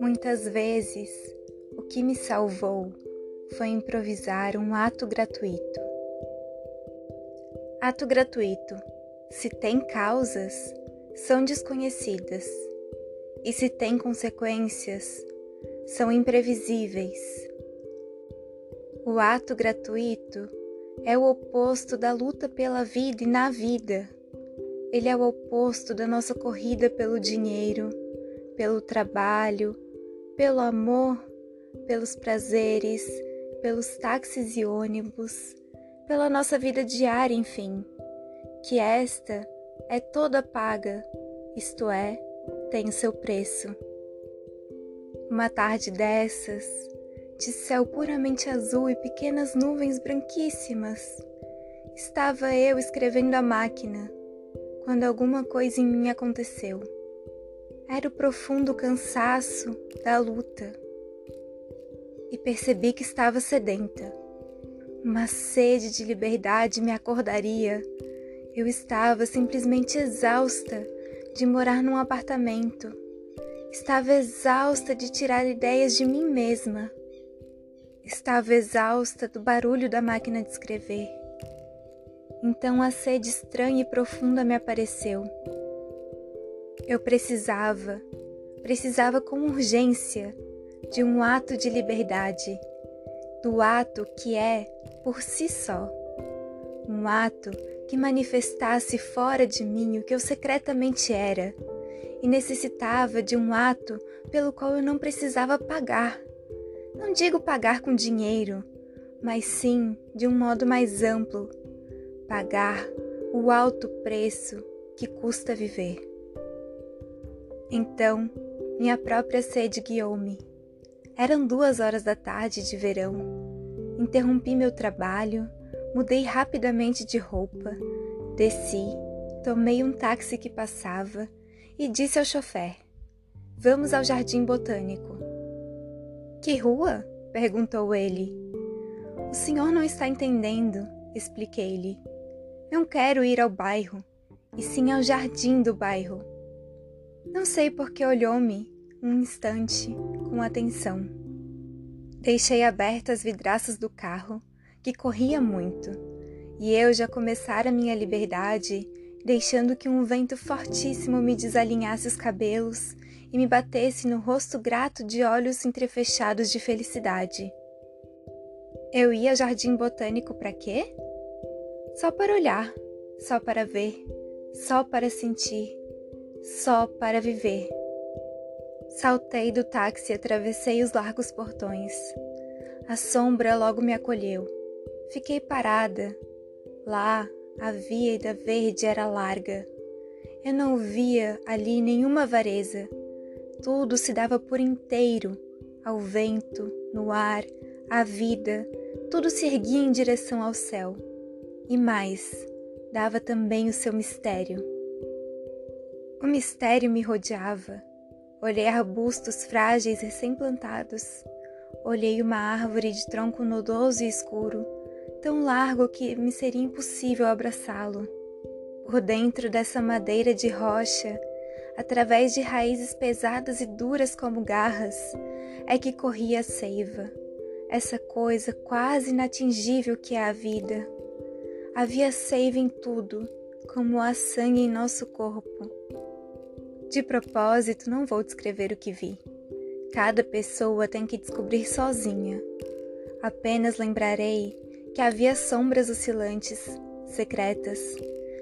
Muitas vezes, o que me salvou foi improvisar um ato gratuito. Ato gratuito, se tem causas, são desconhecidas, e se tem consequências, são imprevisíveis. O ato gratuito é o oposto da luta pela vida e na vida. Ele é o oposto da nossa corrida pelo dinheiro, pelo trabalho, pelo amor, pelos prazeres, pelos táxis e ônibus, pela nossa vida diária, enfim, que esta é toda paga, isto é, tem o seu preço. Uma tarde dessas, de céu puramente azul e pequenas nuvens branquíssimas, estava eu escrevendo a máquina quando alguma coisa em mim aconteceu. Era o profundo cansaço da luta. E percebi que estava sedenta. Uma sede de liberdade me acordaria. Eu estava simplesmente exausta de morar num apartamento. Estava exausta de tirar ideias de mim mesma. Estava exausta do barulho da máquina de escrever. Então a sede estranha e profunda me apareceu eu precisava, precisava com urgência de um ato de liberdade, do ato que é por si só, um ato que manifestasse fora de mim o que eu secretamente era e necessitava de um ato pelo qual eu não precisava pagar. Não digo pagar com dinheiro, mas sim de um modo mais amplo, pagar o alto preço que custa viver. Então, minha própria sede guiou-me. Eram duas horas da tarde de verão. Interrompi meu trabalho, mudei rapidamente de roupa, desci, tomei um táxi que passava e disse ao chofer: Vamos ao Jardim Botânico. Que rua? perguntou ele. O senhor não está entendendo, expliquei-lhe. Não quero ir ao bairro, e sim ao jardim do bairro. Não sei por que olhou-me um instante com atenção. Deixei abertas as vidraças do carro, que corria muito, e eu já começara minha liberdade, deixando que um vento fortíssimo me desalinhasse os cabelos e me batesse no rosto grato de olhos entrefechados de felicidade. Eu ia ao jardim botânico para quê? Só para olhar, só para ver, só para sentir, só para viver. Saltei do táxi e atravessei os largos portões. A sombra logo me acolheu. Fiquei parada. Lá, a vida verde era larga. Eu não via ali nenhuma vareza. Tudo se dava por inteiro ao vento, no ar, à vida. Tudo se erguia em direção ao céu. E mais, dava também o seu mistério. O mistério me rodeava. Olhei arbustos frágeis recém-plantados. Olhei uma árvore de tronco nodoso e escuro, tão largo que me seria impossível abraçá-lo. Por dentro dessa madeira de rocha, através de raízes pesadas e duras como garras, é que corria a seiva, essa coisa quase inatingível que é a vida. Havia seiva em tudo, como há sangue em nosso corpo. De propósito, não vou descrever o que vi. Cada pessoa tem que descobrir sozinha. Apenas lembrarei que havia sombras oscilantes, secretas.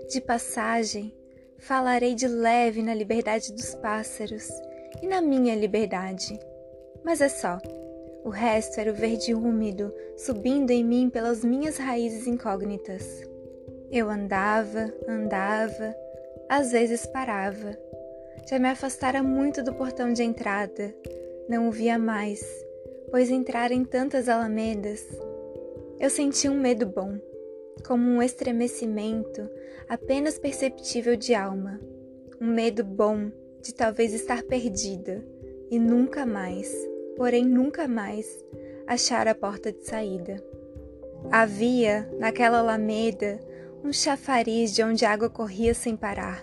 De passagem, falarei de leve na liberdade dos pássaros e na minha liberdade. Mas é só. O resto era o verde úmido subindo em mim pelas minhas raízes incógnitas. Eu andava, andava, às vezes parava já me afastara muito do portão de entrada. Não o via mais, pois entrar em tantas alamedas. Eu senti um medo bom, como um estremecimento apenas perceptível de alma. Um medo bom de talvez estar perdida e nunca mais, porém nunca mais, achar a porta de saída. Havia, naquela alameda, um chafariz de onde a água corria sem parar.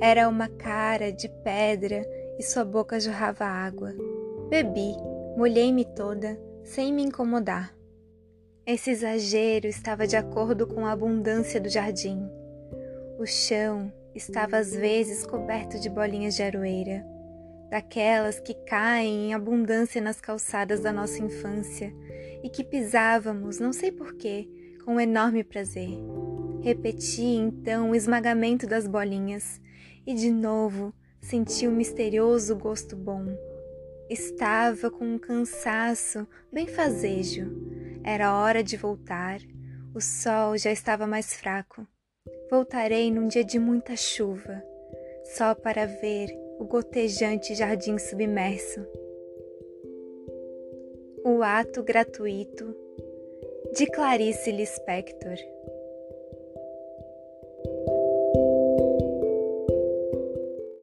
Era uma cara de pedra e sua boca jorrava água. Bebi, molhei-me toda, sem me incomodar. Esse exagero estava de acordo com a abundância do jardim. O chão estava às vezes coberto de bolinhas de aroeira, daquelas que caem em abundância nas calçadas da nossa infância e que pisávamos, não sei porquê, com um enorme prazer. Repeti então o esmagamento das bolinhas e de novo senti o um misterioso gosto bom. Estava com um cansaço bem fazejo era hora de voltar. O sol já estava mais fraco. Voltarei num dia de muita chuva, só para ver o gotejante jardim submerso. O ato gratuito de Clarice Lispector.